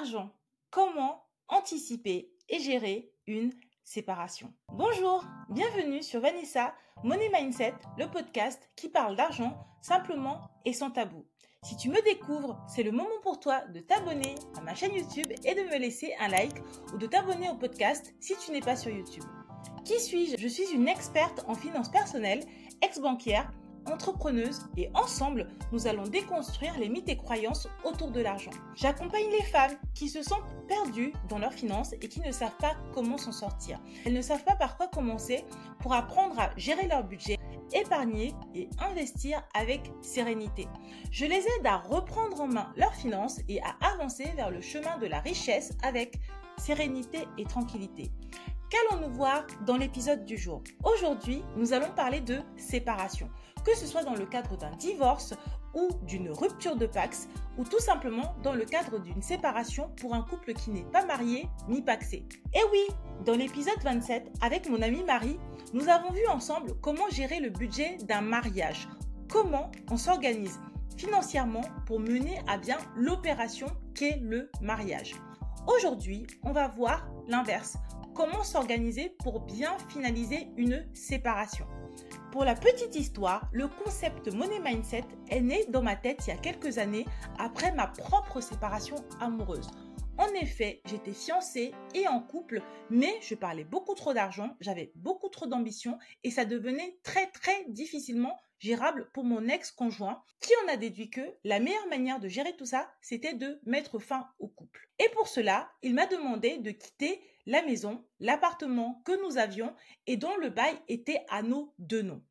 Argent. Comment anticiper et gérer une séparation? Bonjour, bienvenue sur Vanessa Money Mindset, le podcast qui parle d'argent simplement et sans tabou. Si tu me découvres, c'est le moment pour toi de t'abonner à ma chaîne YouTube et de me laisser un like ou de t'abonner au podcast si tu n'es pas sur YouTube. Qui suis-je? Je suis une experte en finances personnelles, ex-banquière entrepreneuse et ensemble, nous allons déconstruire les mythes et croyances autour de l'argent. J'accompagne les femmes qui se sentent perdues dans leurs finances et qui ne savent pas comment s'en sortir. Elles ne savent pas par quoi commencer pour apprendre à gérer leur budget, épargner et investir avec sérénité. Je les aide à reprendre en main leurs finances et à avancer vers le chemin de la richesse avec sérénité et tranquillité. Qu'allons-nous voir dans l'épisode du jour? Aujourd'hui, nous allons parler de séparation que ce soit dans le cadre d'un divorce ou d'une rupture de Pax, ou tout simplement dans le cadre d'une séparation pour un couple qui n'est pas marié ni paxé. Et oui, dans l'épisode 27, avec mon amie Marie, nous avons vu ensemble comment gérer le budget d'un mariage, comment on s'organise financièrement pour mener à bien l'opération qu'est le mariage. Aujourd'hui, on va voir l'inverse, comment s'organiser pour bien finaliser une séparation? Pour la petite histoire, le concept Money Mindset est né dans ma tête il y a quelques années après ma propre séparation amoureuse. En effet, j'étais fiancée et en couple, mais je parlais beaucoup trop d'argent, j'avais beaucoup trop d'ambition et ça devenait très très difficilement gérable pour mon ex-conjoint qui en a déduit que la meilleure manière de gérer tout ça, c'était de mettre fin au couple. Et pour cela, il m'a demandé de quitter la maison, l'appartement que nous avions et dont le bail était à nos deux noms.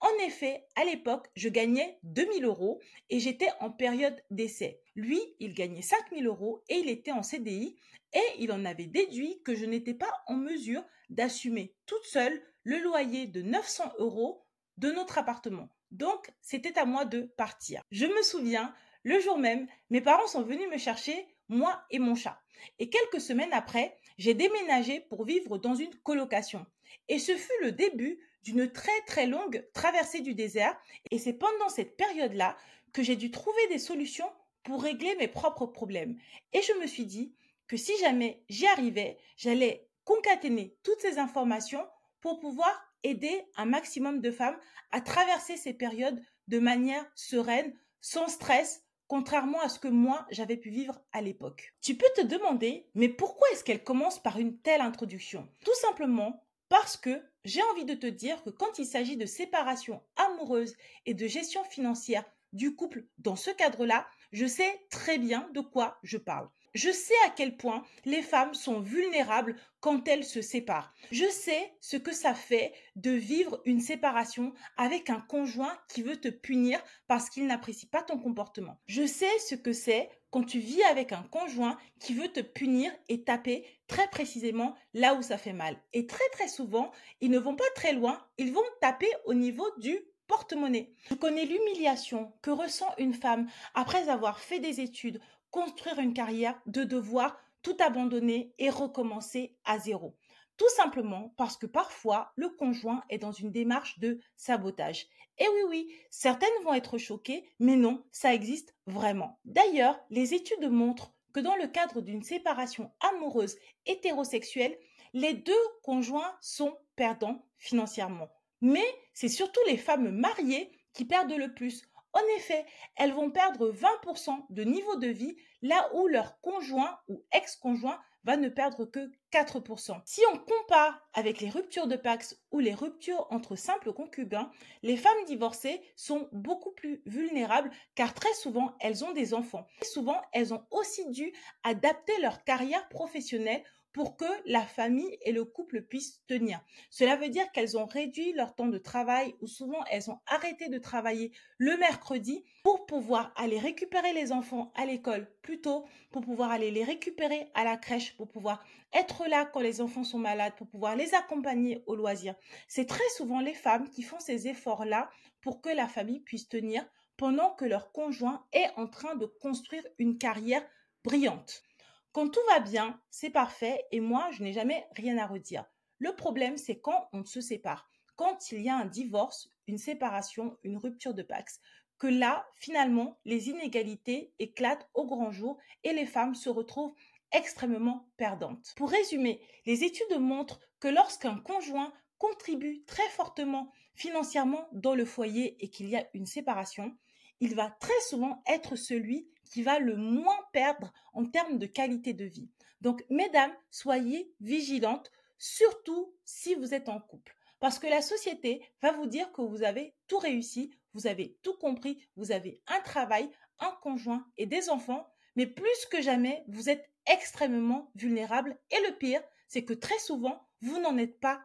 En effet, à l'époque, je gagnais 2000 euros et j'étais en période d'essai. Lui, il gagnait 5000 euros et il était en CDI et il en avait déduit que je n'étais pas en mesure d'assumer toute seule le loyer de 900 euros de notre appartement. Donc, c'était à moi de partir. Je me souviens, le jour même, mes parents sont venus me chercher, moi et mon chat. Et quelques semaines après, j'ai déménagé pour vivre dans une colocation. Et ce fut le début d'une très très longue traversée du désert. Et c'est pendant cette période-là que j'ai dû trouver des solutions pour régler mes propres problèmes. Et je me suis dit que si jamais j'y arrivais, j'allais concaténer toutes ces informations pour pouvoir aider un maximum de femmes à traverser ces périodes de manière sereine, sans stress, contrairement à ce que moi j'avais pu vivre à l'époque. Tu peux te demander, mais pourquoi est-ce qu'elle commence par une telle introduction? Tout simplement parce que j'ai envie de te dire que quand il s'agit de séparation amoureuse et de gestion financière du couple dans ce cadre-là, je sais très bien de quoi je parle. Je sais à quel point les femmes sont vulnérables quand elles se séparent. Je sais ce que ça fait de vivre une séparation avec un conjoint qui veut te punir parce qu'il n'apprécie pas ton comportement. Je sais ce que c'est quand tu vis avec un conjoint qui veut te punir et taper très précisément là où ça fait mal. Et très très souvent, ils ne vont pas très loin, ils vont taper au niveau du porte-monnaie. Je connais l'humiliation que ressent une femme après avoir fait des études, construire une carrière, de devoir tout abandonner et recommencer à zéro. Tout simplement parce que parfois le conjoint est dans une démarche de sabotage. Et oui, oui, certaines vont être choquées, mais non, ça existe vraiment. D'ailleurs, les études montrent que dans le cadre d'une séparation amoureuse hétérosexuelle, les deux conjoints sont perdants financièrement. Mais c'est surtout les femmes mariées qui perdent le plus. En effet, elles vont perdre 20% de niveau de vie là où leur conjoint ou ex-conjoint va ne perdre que 4%. Si on compare avec les ruptures de Pax ou les ruptures entre simples concubins, les femmes divorcées sont beaucoup plus vulnérables car très souvent elles ont des enfants. souvent elles ont aussi dû adapter leur carrière professionnelle pour que la famille et le couple puissent tenir. Cela veut dire qu'elles ont réduit leur temps de travail ou souvent elles ont arrêté de travailler le mercredi pour pouvoir aller récupérer les enfants à l'école plus tôt, pour pouvoir aller les récupérer à la crèche, pour pouvoir être là quand les enfants sont malades, pour pouvoir les accompagner au loisir. C'est très souvent les femmes qui font ces efforts-là pour que la famille puisse tenir pendant que leur conjoint est en train de construire une carrière brillante. Quand tout va bien, c'est parfait et moi, je n'ai jamais rien à redire. Le problème, c'est quand on se sépare. Quand il y a un divorce, une séparation, une rupture de Pax, que là, finalement, les inégalités éclatent au grand jour et les femmes se retrouvent extrêmement perdantes. Pour résumer, les études montrent que lorsqu'un conjoint contribue très fortement financièrement dans le foyer et qu'il y a une séparation, il va très souvent être celui qui va le moins perdre en termes de qualité de vie. Donc, mesdames, soyez vigilantes, surtout si vous êtes en couple. Parce que la société va vous dire que vous avez tout réussi, vous avez tout compris, vous avez un travail, un conjoint et des enfants, mais plus que jamais, vous êtes extrêmement vulnérable. Et le pire, c'est que très souvent, vous n'en êtes pas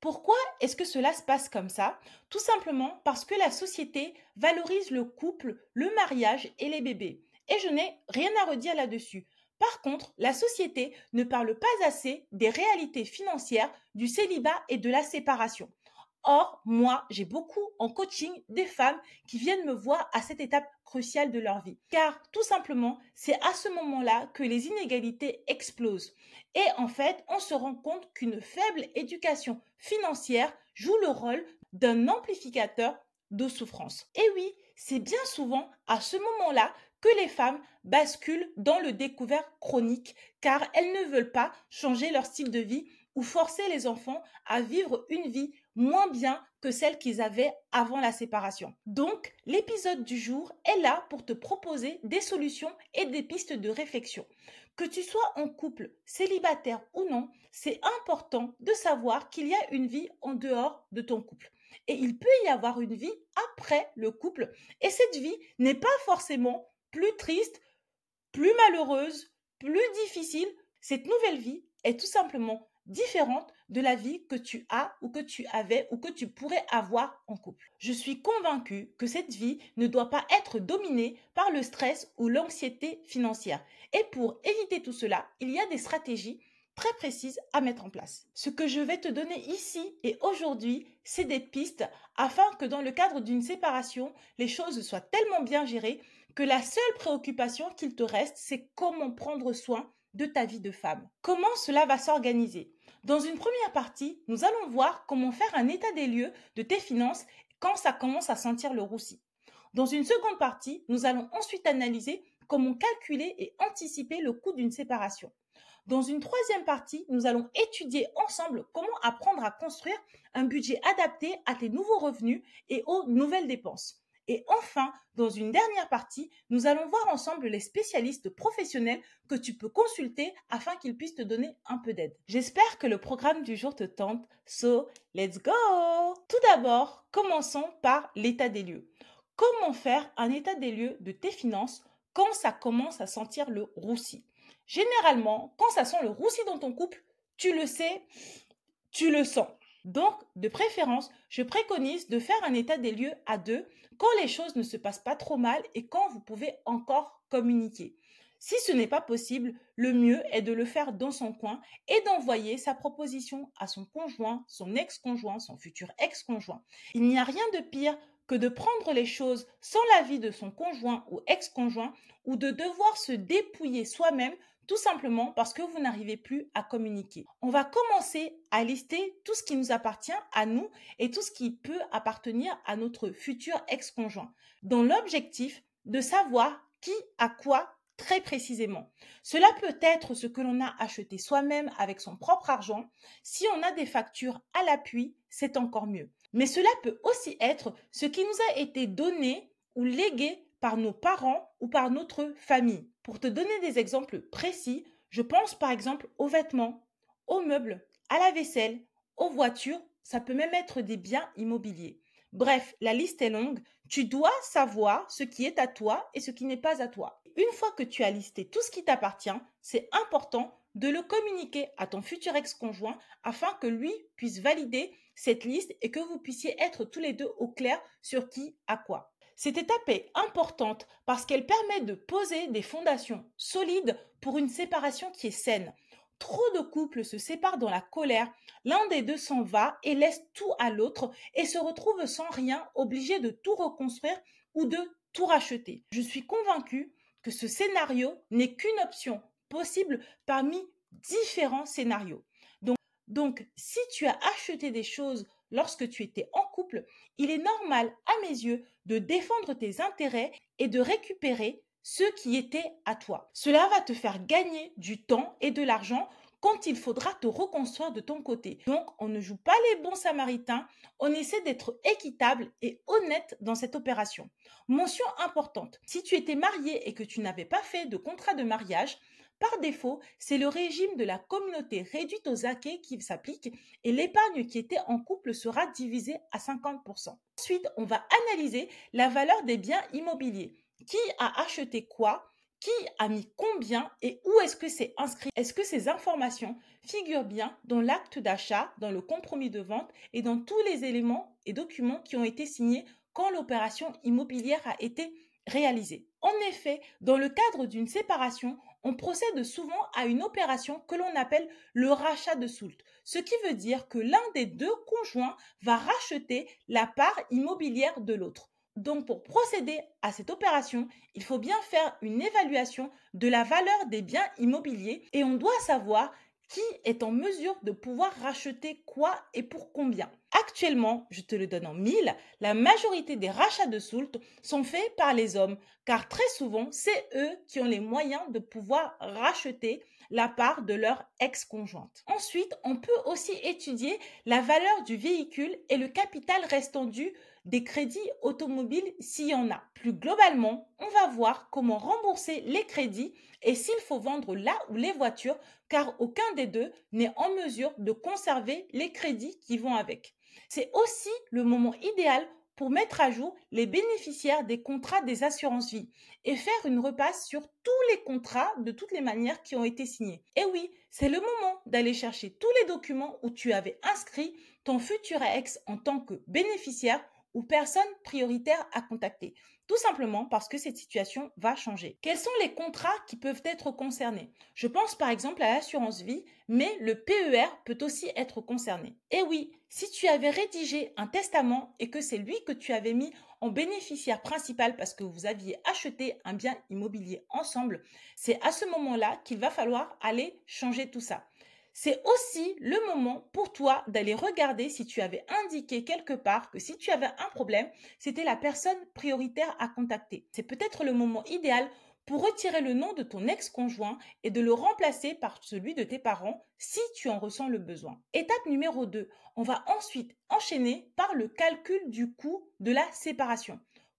Pourquoi est-ce que cela se passe comme ça? Tout simplement parce que la société valorise le couple, le mariage et les bébés. Et je n'ai rien à redire là-dessus. Par contre, la société ne parle pas assez des réalités financières du célibat et de la séparation. Or, moi, j'ai beaucoup en coaching des femmes qui viennent me voir à cette étape cruciale de leur vie. Car tout simplement, c'est à ce moment-là que les inégalités explosent. Et en fait, on se rend compte qu'une faible éducation financière joue le rôle d'un amplificateur de souffrance. Et oui, c'est bien souvent à ce moment-là que les femmes basculent dans le découvert chronique car elles ne veulent pas changer leur style de vie ou forcer les enfants à vivre une vie moins bien que celle qu'ils avaient avant la séparation. Donc, l'épisode du jour est là pour te proposer des solutions et des pistes de réflexion. Que tu sois en couple, célibataire ou non, c'est important de savoir qu'il y a une vie en dehors de ton couple. Et il peut y avoir une vie après le couple. Et cette vie n'est pas forcément plus triste, plus malheureuse, plus difficile, cette nouvelle vie est tout simplement différente de la vie que tu as ou que tu avais ou que tu pourrais avoir en couple. Je suis convaincue que cette vie ne doit pas être dominée par le stress ou l'anxiété financière. Et pour éviter tout cela, il y a des stratégies très précises à mettre en place. Ce que je vais te donner ici et aujourd'hui, c'est des pistes afin que dans le cadre d'une séparation, les choses soient tellement bien gérées que la seule préoccupation qu'il te reste, c'est comment prendre soin de ta vie de femme. Comment cela va s'organiser? Dans une première partie, nous allons voir comment faire un état des lieux de tes finances quand ça commence à sentir le roussi. Dans une seconde partie, nous allons ensuite analyser comment calculer et anticiper le coût d'une séparation. Dans une troisième partie, nous allons étudier ensemble comment apprendre à construire un budget adapté à tes nouveaux revenus et aux nouvelles dépenses. Et enfin, dans une dernière partie, nous allons voir ensemble les spécialistes professionnels que tu peux consulter afin qu'ils puissent te donner un peu d'aide. J'espère que le programme du jour te tente. So, let's go Tout d'abord, commençons par l'état des lieux. Comment faire un état des lieux de tes finances quand ça commence à sentir le roussi? Généralement, quand ça sent le roussi dans ton couple, tu le sais, tu le sens. Donc, de préférence, je préconise de faire un état des lieux à deux quand les choses ne se passent pas trop mal et quand vous pouvez encore communiquer. Si ce n'est pas possible, le mieux est de le faire dans son coin et d'envoyer sa proposition à son conjoint, son ex-conjoint, son futur ex-conjoint. Il n'y a rien de pire que de prendre les choses sans l'avis de son conjoint ou ex-conjoint ou de devoir se dépouiller soi-même tout simplement parce que vous n'arrivez plus à communiquer. On va commencer à lister tout ce qui nous appartient à nous et tout ce qui peut appartenir à notre futur ex-conjoint, dans l'objectif de savoir qui a quoi très précisément. Cela peut être ce que l'on a acheté soi-même avec son propre argent. Si on a des factures à l'appui, c'est encore mieux. Mais cela peut aussi être ce qui nous a été donné ou légué par nos parents ou par notre famille. Pour te donner des exemples précis, je pense par exemple aux vêtements, aux meubles, à la vaisselle, aux voitures, ça peut même être des biens immobiliers. Bref, la liste est longue. Tu dois savoir ce qui est à toi et ce qui n'est pas à toi. Une fois que tu as listé tout ce qui t'appartient, c'est important de le communiquer à ton futur ex-conjoint afin que lui puisse valider cette liste et que vous puissiez être tous les deux au clair sur qui a quoi. Cette étape est importante parce qu'elle permet de poser des fondations solides pour une séparation qui est saine. Trop de couples se séparent dans la colère, l'un des deux s'en va et laisse tout à l'autre et se retrouve sans rien, obligé de tout reconstruire ou de tout racheter. Je suis convaincue que ce scénario n'est qu'une option possible parmi différents scénarios. Donc, donc, si tu as acheté des choses lorsque tu étais en couple, il est normal à mes yeux de défendre tes intérêts et de récupérer ce qui était à toi. Cela va te faire gagner du temps et de l'argent quand il faudra te reconstruire de ton côté. Donc, on ne joue pas les bons samaritains, on essaie d'être équitable et honnête dans cette opération. Mention importante, si tu étais marié et que tu n'avais pas fait de contrat de mariage, par défaut, c'est le régime de la communauté réduite aux acquis qui s'applique et l'épargne qui était en couple sera divisée à 50%. Ensuite, on va analyser la valeur des biens immobiliers. Qui a acheté quoi? Qui a mis combien? Et où est-ce que c'est inscrit? Est-ce que ces informations figurent bien dans l'acte d'achat, dans le compromis de vente et dans tous les éléments et documents qui ont été signés quand l'opération immobilière a été réalisée? En effet, dans le cadre d'une séparation, on procède souvent à une opération que l'on appelle le rachat de soult, ce qui veut dire que l'un des deux conjoints va racheter la part immobilière de l'autre. Donc pour procéder à cette opération, il faut bien faire une évaluation de la valeur des biens immobiliers et on doit savoir qui est en mesure de pouvoir racheter quoi et pour combien? Actuellement, je te le donne en mille, la majorité des rachats de soult sont faits par les hommes, car très souvent, c'est eux qui ont les moyens de pouvoir racheter la part de leur ex-conjointe. Ensuite, on peut aussi étudier la valeur du véhicule et le capital restant dû des crédits automobiles s'il y en a. Plus globalement, on va voir comment rembourser les crédits et s'il faut vendre là ou les voitures, car aucun des deux n'est en mesure de conserver les crédits qui vont avec. C'est aussi le moment idéal pour mettre à jour les bénéficiaires des contrats des assurances vie et faire une repasse sur tous les contrats de toutes les manières qui ont été signés. Et oui, c'est le moment d'aller chercher tous les documents où tu avais inscrit ton futur ex en tant que bénéficiaire ou personne prioritaire à contacter. Tout simplement parce que cette situation va changer. Quels sont les contrats qui peuvent être concernés? Je pense par exemple à l'assurance vie, mais le PER peut aussi être concerné. Et oui, si tu avais rédigé un testament et que c'est lui que tu avais mis en bénéficiaire principal parce que vous aviez acheté un bien immobilier ensemble, c'est à ce moment-là qu'il va falloir aller changer tout ça c'est aussi le moment pour toi d'aller regarder si tu avais indiqué quelque part que si tu avais un problème, c'était la personne prioritaire à contacter. C'est peut-être le moment idéal pour retirer le nom de ton ex-conjoint et de le remplacer par celui de tes parents si tu en ressens le besoin. Étape numéro 2, on va ensuite enchaîner par le calcul du coût de la séparation.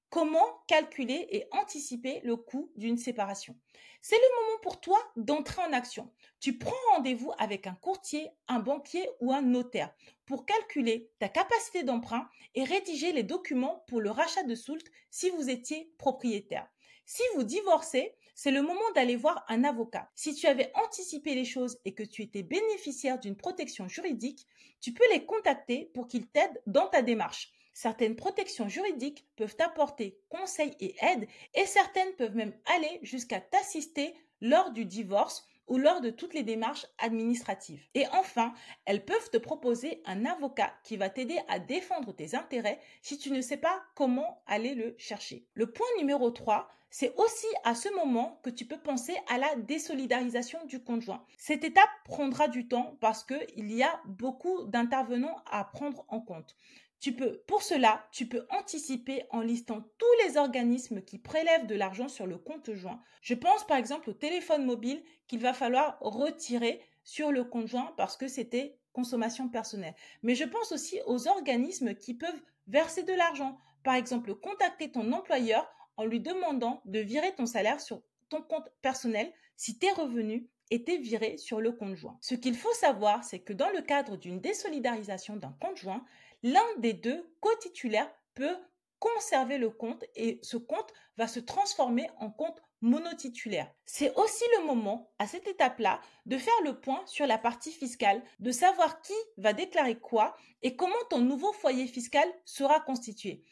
Comment calculer et anticiper le coût d'une séparation C'est le moment pour toi d'entrer en action. Tu prends rendez-vous avec un courtier, un banquier ou un notaire pour calculer ta capacité d'emprunt et rédiger les documents pour le rachat de soult si vous étiez propriétaire. Si vous divorcez, c'est le moment d'aller voir un avocat. Si tu avais anticipé les choses et que tu étais bénéficiaire d'une protection juridique, tu peux les contacter pour qu'ils t'aident dans ta démarche. Certaines protections juridiques peuvent apporter conseils et aide et certaines peuvent même aller jusqu'à t'assister lors du divorce ou lors de toutes les démarches administratives. Et enfin, elles peuvent te proposer un avocat qui va t'aider à défendre tes intérêts si tu ne sais pas comment aller le chercher. Le point numéro 3, c'est aussi à ce moment que tu peux penser à la désolidarisation du conjoint. Cette étape prendra du temps parce qu'il y a beaucoup d'intervenants à prendre en compte. Tu peux, pour cela, tu peux anticiper en listant tous les organismes qui prélèvent de l'argent sur le compte joint. Je pense par exemple au téléphone mobile qu'il va falloir retirer sur le compte joint parce que c'était consommation personnelle. Mais je pense aussi aux organismes qui peuvent verser de l'argent. Par exemple, contacter ton employeur en lui demandant de virer ton salaire sur ton compte personnel si tes revenus étaient virés sur le compte joint. Ce qu'il faut savoir, c'est que dans le cadre d'une désolidarisation d'un compte joint, l'un des deux co-titulaires peut conserver le compte et ce compte va se transformer en compte monotitulaire. C'est aussi le moment, à cette étape-là, de faire le point sur la partie fiscale, de savoir qui va déclarer quoi et comment ton nouveau foyer fiscal sera constitué.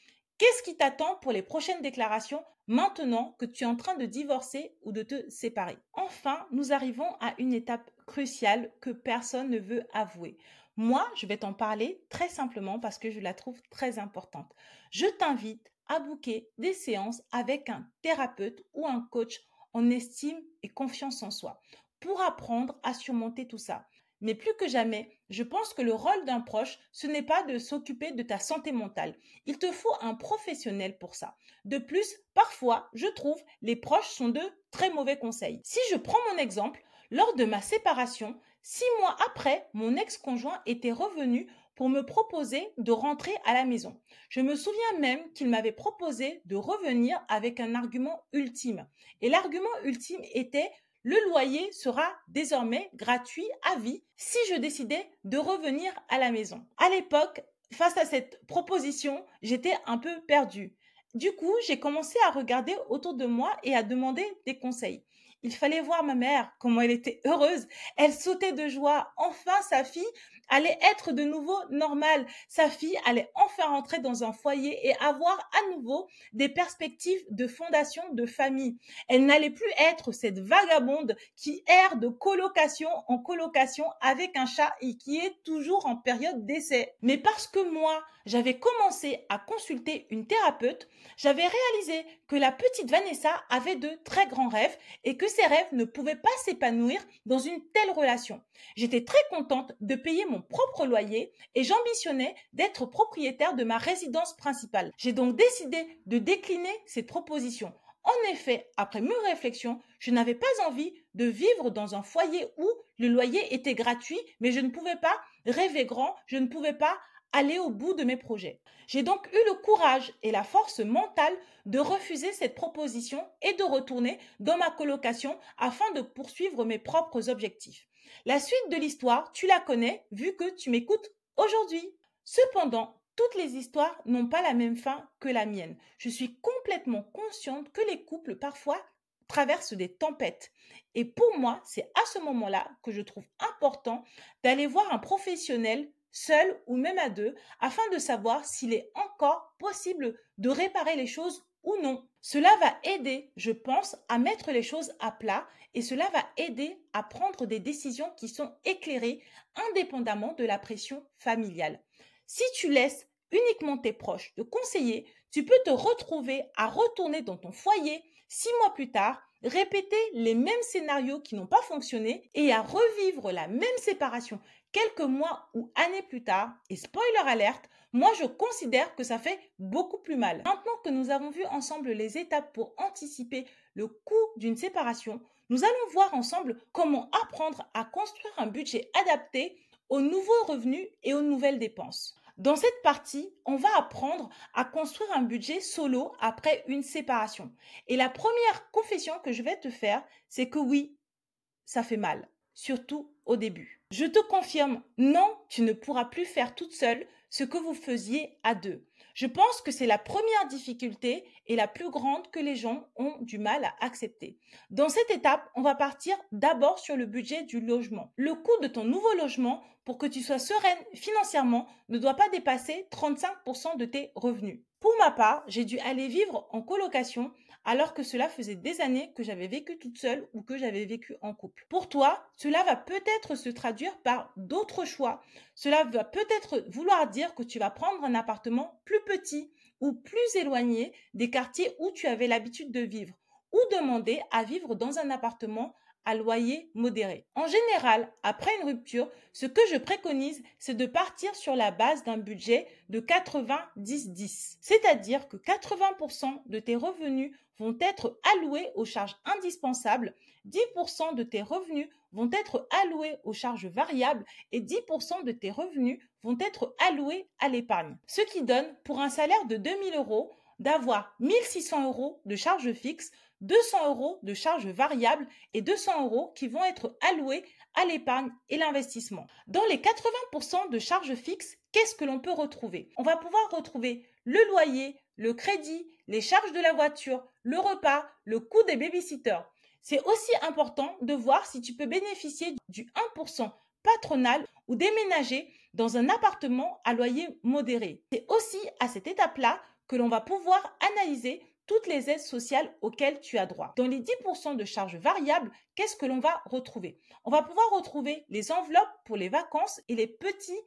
Qu'est-ce qui t'attend pour les prochaines déclarations maintenant que tu es en train de divorcer ou de te séparer? Enfin, nous arrivons à une étape cruciale que personne ne veut avouer. Moi, je vais t'en parler très simplement parce que je la trouve très importante. Je t'invite à booker des séances avec un thérapeute ou un coach en estime et confiance en soi pour apprendre à surmonter tout ça. Mais plus que jamais, je pense que le rôle d'un proche, ce n'est pas de s'occuper de ta santé mentale. Il te faut un professionnel pour ça. De plus, parfois, je trouve, les proches sont de très mauvais conseils. Si je prends mon exemple, lors de ma séparation, six mois après, mon ex-conjoint était revenu pour me proposer de rentrer à la maison. Je me souviens même qu'il m'avait proposé de revenir avec un argument ultime. Et l'argument ultime était le loyer sera désormais gratuit à vie si je décidais de revenir à la maison. À l'époque, face à cette proposition, j'étais un peu perdue. Du coup, j'ai commencé à regarder autour de moi et à demander des conseils. Il fallait voir ma mère, comment elle était heureuse. Elle sautait de joie. Enfin, sa fille allait être de nouveau normale. Sa fille allait enfin rentrer dans un foyer et avoir à nouveau des perspectives de fondation de famille. Elle n'allait plus être cette vagabonde qui erre de colocation en colocation avec un chat et qui est toujours en période d'essai. Mais parce que moi, j'avais commencé à consulter une thérapeute, j'avais réalisé que la petite Vanessa avait de très grands rêves et que ses rêves ne pouvaient pas s'épanouir dans une telle relation. J'étais très contente de payer mon propre loyer et j'ambitionnais d'être propriétaire de ma résidence principale. J'ai donc décidé de décliner cette proposition. En effet, après mûre réflexion, je n'avais pas envie de vivre dans un foyer où le loyer était gratuit, mais je ne pouvais pas rêver grand, je ne pouvais pas aller au bout de mes projets. J'ai donc eu le courage et la force mentale de refuser cette proposition et de retourner dans ma colocation afin de poursuivre mes propres objectifs. La suite de l'histoire, tu la connais vu que tu m'écoutes aujourd'hui. Cependant, toutes les histoires n'ont pas la même fin que la mienne. Je suis complètement consciente que les couples parfois traversent des tempêtes. Et pour moi, c'est à ce moment-là que je trouve important d'aller voir un professionnel seul ou même à deux, afin de savoir s'il est encore possible de réparer les choses ou non. Cela va aider, je pense, à mettre les choses à plat et cela va aider à prendre des décisions qui sont éclairées indépendamment de la pression familiale. Si tu laisses uniquement tes proches te conseiller, tu peux te retrouver à retourner dans ton foyer six mois plus tard, répéter les mêmes scénarios qui n'ont pas fonctionné et à revivre la même séparation quelques mois ou années plus tard, et spoiler alerte, moi je considère que ça fait beaucoup plus mal. Maintenant que nous avons vu ensemble les étapes pour anticiper le coût d'une séparation, nous allons voir ensemble comment apprendre à construire un budget adapté aux nouveaux revenus et aux nouvelles dépenses. Dans cette partie, on va apprendre à construire un budget solo après une séparation. Et la première confession que je vais te faire, c'est que oui, ça fait mal, surtout au début. Je te confirme, non, tu ne pourras plus faire toute seule ce que vous faisiez à deux. Je pense que c'est la première difficulté et la plus grande que les gens ont du mal à accepter. Dans cette étape, on va partir d'abord sur le budget du logement. Le coût de ton nouveau logement pour que tu sois sereine financièrement ne doit pas dépasser 35% de tes revenus. Pour ma part, j'ai dû aller vivre en colocation alors que cela faisait des années que j'avais vécu toute seule ou que j'avais vécu en couple. Pour toi, cela va peut-être se traduire par d'autres choix. Cela va peut-être vouloir dire que tu vas prendre un appartement plus petit ou plus éloigné des quartiers où tu avais l'habitude de vivre ou demander à vivre dans un appartement à loyer modéré. En général, après une rupture, ce que je préconise, c'est de partir sur la base d'un budget de 90-10. C'est-à-dire que 80% de tes revenus vont être alloués aux charges indispensables, 10% de tes revenus vont être alloués aux charges variables et 10% de tes revenus vont être alloués à l'épargne. Ce qui donne, pour un salaire de 2000 euros, d'avoir 1600 euros de charges fixes, 200 euros de charges variables et 200 euros qui vont être alloués à l'épargne et l'investissement. Dans les 80% de charges fixes, qu'est-ce que l'on peut retrouver? On va pouvoir retrouver le loyer, le crédit, les charges de la voiture, le repas, le coût des babysitters. C'est aussi important de voir si tu peux bénéficier du 1% patronal ou déménager dans un appartement à loyer modéré. C'est aussi à cette étape-là que l'on va pouvoir analyser toutes les aides sociales auxquelles tu as droit. Dans les 10% de charges variables, qu'est-ce que l'on va retrouver? On va pouvoir retrouver les enveloppes pour les vacances et les petits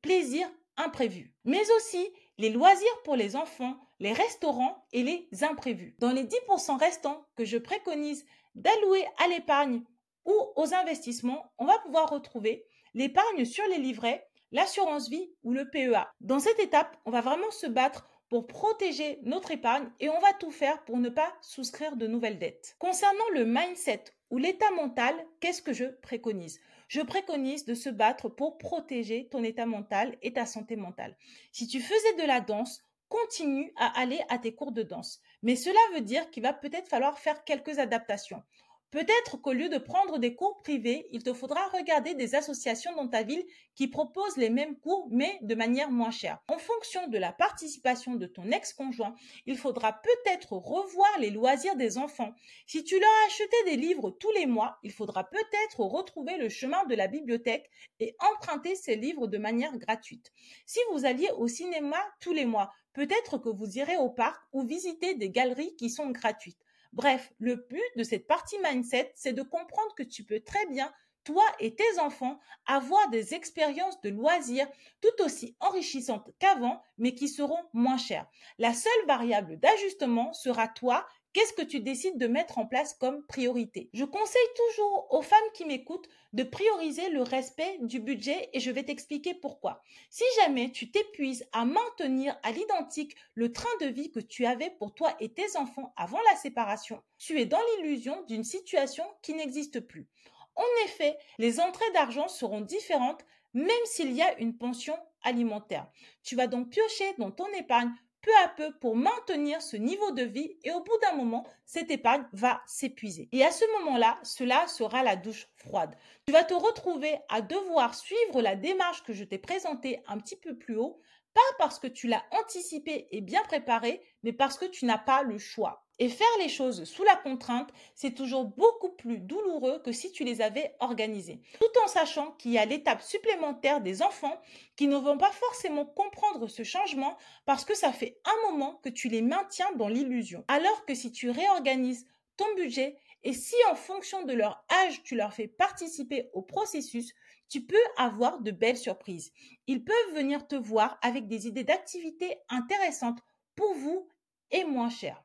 plaisirs imprévus, mais aussi les loisirs pour les enfants, les restaurants et les imprévus. Dans les 10% restants que je préconise d'allouer à l'épargne ou aux investissements, on va pouvoir retrouver l'épargne sur les livrets, l'assurance vie ou le PEA. Dans cette étape, on va vraiment se battre pour protéger notre épargne et on va tout faire pour ne pas souscrire de nouvelles dettes. Concernant le mindset ou l'état mental, qu'est-ce que je préconise? Je préconise de se battre pour protéger ton état mental et ta santé mentale. Si tu faisais de la danse, continue à aller à tes cours de danse. Mais cela veut dire qu'il va peut-être falloir faire quelques adaptations. Peut-être qu'au lieu de prendre des cours privés, il te faudra regarder des associations dans ta ville qui proposent les mêmes cours mais de manière moins chère. En fonction de la participation de ton ex-conjoint, il faudra peut-être revoir les loisirs des enfants. Si tu leur as acheté des livres tous les mois, il faudra peut-être retrouver le chemin de la bibliothèque et emprunter ces livres de manière gratuite. Si vous alliez au cinéma tous les mois, peut-être que vous irez au parc ou visiter des galeries qui sont gratuites. Bref, le but de cette partie mindset, c'est de comprendre que tu peux très bien, toi et tes enfants, avoir des expériences de loisirs tout aussi enrichissantes qu'avant, mais qui seront moins chères. La seule variable d'ajustement sera toi Qu'est-ce que tu décides de mettre en place comme priorité? Je conseille toujours aux femmes qui m'écoutent de prioriser le respect du budget et je vais t'expliquer pourquoi. Si jamais tu t'épuises à maintenir à l'identique le train de vie que tu avais pour toi et tes enfants avant la séparation, tu es dans l'illusion d'une situation qui n'existe plus. En effet, les entrées d'argent seront différentes même s'il y a une pension alimentaire. Tu vas donc piocher dans ton épargne peu à peu pour maintenir ce niveau de vie et au bout d'un moment, cette épargne va s'épuiser. Et à ce moment-là, cela sera la douche froide. Tu vas te retrouver à devoir suivre la démarche que je t'ai présentée un petit peu plus haut, pas parce que tu l'as anticipé et bien préparé, mais parce que tu n'as pas le choix. Et faire les choses sous la contrainte, c'est toujours beaucoup plus douloureux que si tu les avais organisées. Tout en sachant qu'il y a l'étape supplémentaire des enfants qui ne vont pas forcément comprendre ce changement parce que ça fait un moment que tu les maintiens dans l'illusion. Alors que si tu réorganises ton budget et si en fonction de leur âge tu leur fais participer au processus, tu peux avoir de belles surprises. Ils peuvent venir te voir avec des idées d'activités intéressantes pour vous et moins chères.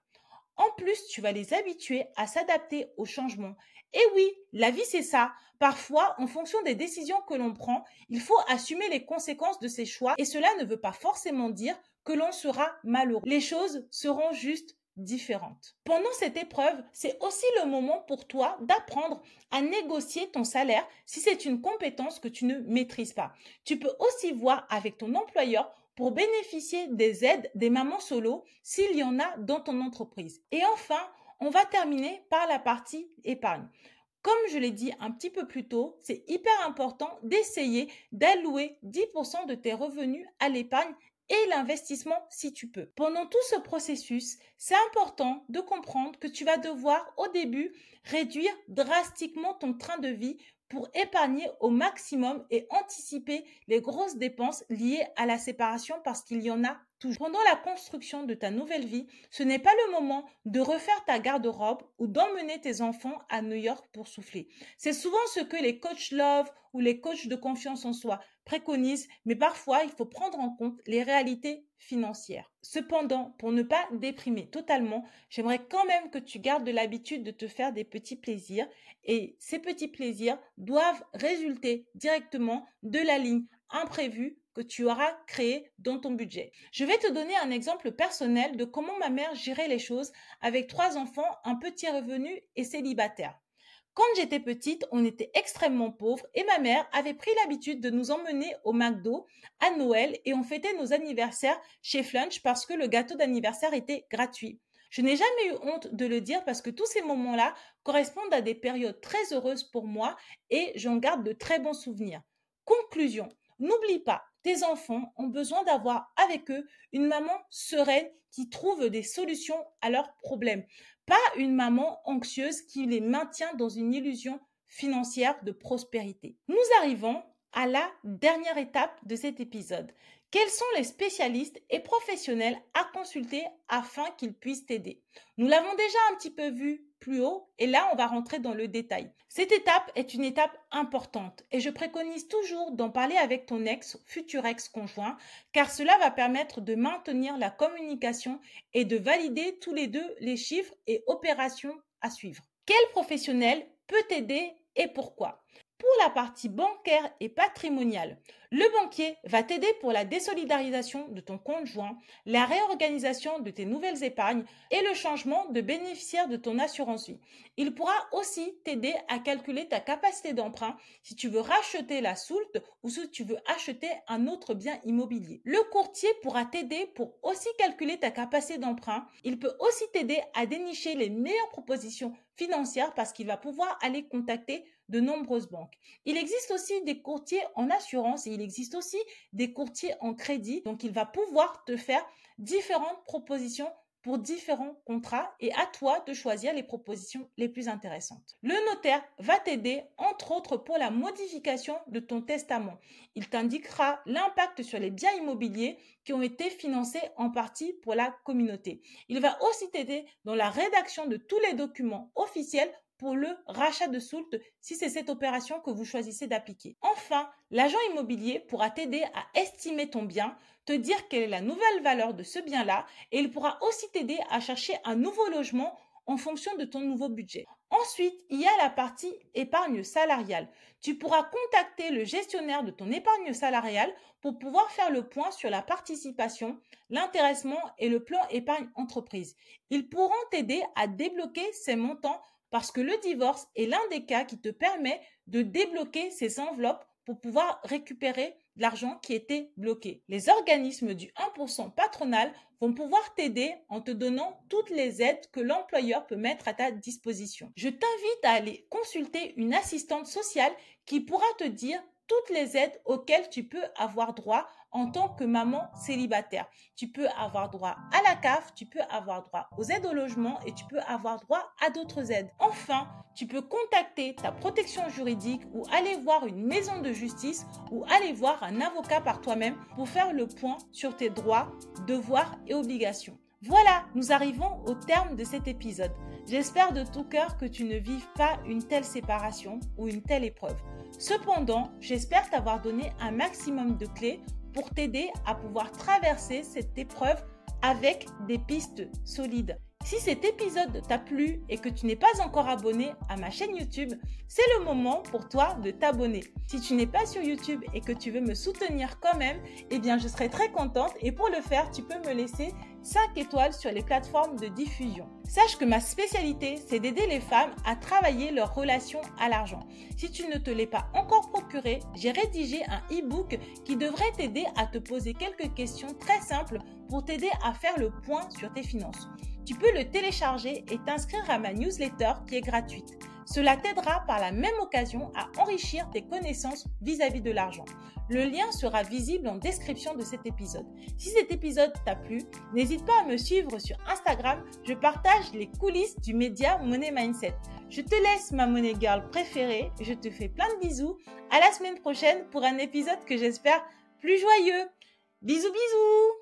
En plus, tu vas les habituer à s'adapter aux changements. Et oui, la vie, c'est ça. Parfois, en fonction des décisions que l'on prend, il faut assumer les conséquences de ses choix et cela ne veut pas forcément dire que l'on sera malheureux. Les choses seront juste différentes. Pendant cette épreuve, c'est aussi le moment pour toi d'apprendre à négocier ton salaire si c'est une compétence que tu ne maîtrises pas. Tu peux aussi voir avec ton employeur pour bénéficier des aides des mamans solo s'il y en a dans ton entreprise. Et enfin, on va terminer par la partie épargne. Comme je l'ai dit un petit peu plus tôt, c'est hyper important d'essayer d'allouer 10% de tes revenus à l'épargne et l'investissement si tu peux. Pendant tout ce processus, c'est important de comprendre que tu vas devoir au début réduire drastiquement ton train de vie pour épargner au maximum et anticiper les grosses dépenses liées à la séparation parce qu'il y en a Pendant la construction de ta nouvelle vie, ce n'est pas le moment de refaire ta garde-robe ou d'emmener tes enfants à New York pour souffler. C'est souvent ce que les coachs love ou les coachs de confiance en soi préconisent, mais parfois il faut prendre en compte les réalités financières. Cependant, pour ne pas déprimer totalement, j'aimerais quand même que tu gardes l'habitude de te faire des petits plaisirs et ces petits plaisirs doivent résulter directement de la ligne imprévue que tu auras créée dans ton budget. Je vais te donner un exemple personnel de comment ma mère gérait les choses avec trois enfants, un petit revenu et célibataire. Quand j'étais petite, on était extrêmement pauvres et ma mère avait pris l'habitude de nous emmener au McDo à Noël et on fêtait nos anniversaires chez Flunch parce que le gâteau d'anniversaire était gratuit. Je n'ai jamais eu honte de le dire parce que tous ces moments-là correspondent à des périodes très heureuses pour moi et j'en garde de très bons souvenirs. Conclusion, n'oublie pas, tes enfants ont besoin d'avoir avec eux une maman sereine qui trouve des solutions à leurs problèmes, pas une maman anxieuse qui les maintient dans une illusion financière de prospérité. Nous arrivons à la dernière étape de cet épisode. Quels sont les spécialistes et professionnels à consulter afin qu'ils puissent t'aider? Nous l'avons déjà un petit peu vu plus haut et là on va rentrer dans le détail. Cette étape est une étape importante et je préconise toujours d'en parler avec ton ex, futur ex-conjoint, car cela va permettre de maintenir la communication et de valider tous les deux les chiffres et opérations à suivre. Quel professionnel peut t'aider et pourquoi? Pour la partie bancaire et patrimoniale, le banquier va t'aider pour la désolidarisation de ton compte joint, la réorganisation de tes nouvelles épargnes et le changement de bénéficiaire de ton assurance vie. Il pourra aussi t'aider à calculer ta capacité d'emprunt si tu veux racheter la soulte ou si tu veux acheter un autre bien immobilier. Le courtier pourra t'aider pour aussi calculer ta capacité d'emprunt. Il peut aussi t'aider à dénicher les meilleures propositions financières parce qu'il va pouvoir aller contacter de nombreuses banques. Il existe aussi des courtiers en assurance et il existe aussi des courtiers en crédit. Donc, il va pouvoir te faire différentes propositions pour différents contrats et à toi de choisir les propositions les plus intéressantes. Le notaire va t'aider entre autres pour la modification de ton testament. Il t'indiquera l'impact sur les biens immobiliers qui ont été financés en partie pour la communauté. Il va aussi t'aider dans la rédaction de tous les documents officiels pour le rachat de soult si c'est cette opération que vous choisissez d'appliquer. Enfin, l'agent immobilier pourra t'aider à estimer ton bien, te dire quelle est la nouvelle valeur de ce bien-là et il pourra aussi t'aider à chercher un nouveau logement en fonction de ton nouveau budget. Ensuite, il y a la partie épargne salariale. Tu pourras contacter le gestionnaire de ton épargne salariale pour pouvoir faire le point sur la participation, l'intéressement et le plan épargne entreprise. Ils pourront t'aider à débloquer ces montants parce que le divorce est l'un des cas qui te permet de débloquer ces enveloppes pour pouvoir récupérer l'argent qui était bloqué. Les organismes du 1% patronal vont pouvoir t'aider en te donnant toutes les aides que l'employeur peut mettre à ta disposition. Je t'invite à aller consulter une assistante sociale qui pourra te dire toutes les aides auxquelles tu peux avoir droit en tant que maman célibataire. Tu peux avoir droit à la CAF, tu peux avoir droit aux aides au logement et tu peux avoir droit à d'autres aides. Enfin, tu peux contacter ta protection juridique ou aller voir une maison de justice ou aller voir un avocat par toi-même pour faire le point sur tes droits, devoirs et obligations. Voilà, nous arrivons au terme de cet épisode. J'espère de tout cœur que tu ne vives pas une telle séparation ou une telle épreuve. Cependant, j'espère t'avoir donné un maximum de clés pour t'aider à pouvoir traverser cette épreuve avec des pistes solides. Si cet épisode t'a plu et que tu n'es pas encore abonné à ma chaîne YouTube, c'est le moment pour toi de t'abonner. Si tu n'es pas sur YouTube et que tu veux me soutenir quand même, eh bien je serai très contente et pour le faire, tu peux me laisser 5 étoiles sur les plateformes de diffusion. Sache que ma spécialité, c'est d'aider les femmes à travailler leur relation à l'argent. Si tu ne te l'es pas encore procuré, j'ai rédigé un e-book qui devrait t'aider à te poser quelques questions très simples pour t'aider à faire le point sur tes finances. Tu peux le télécharger et t'inscrire à ma newsletter qui est gratuite. Cela t'aidera par la même occasion à enrichir tes connaissances vis-à-vis de l'argent. Le lien sera visible en description de cet épisode. Si cet épisode t'a plu, n'hésite pas à me suivre sur Instagram. Je partage les coulisses du média Money Mindset. Je te laisse ma money girl préférée. Je te fais plein de bisous. À la semaine prochaine pour un épisode que j'espère plus joyeux. Bisous bisous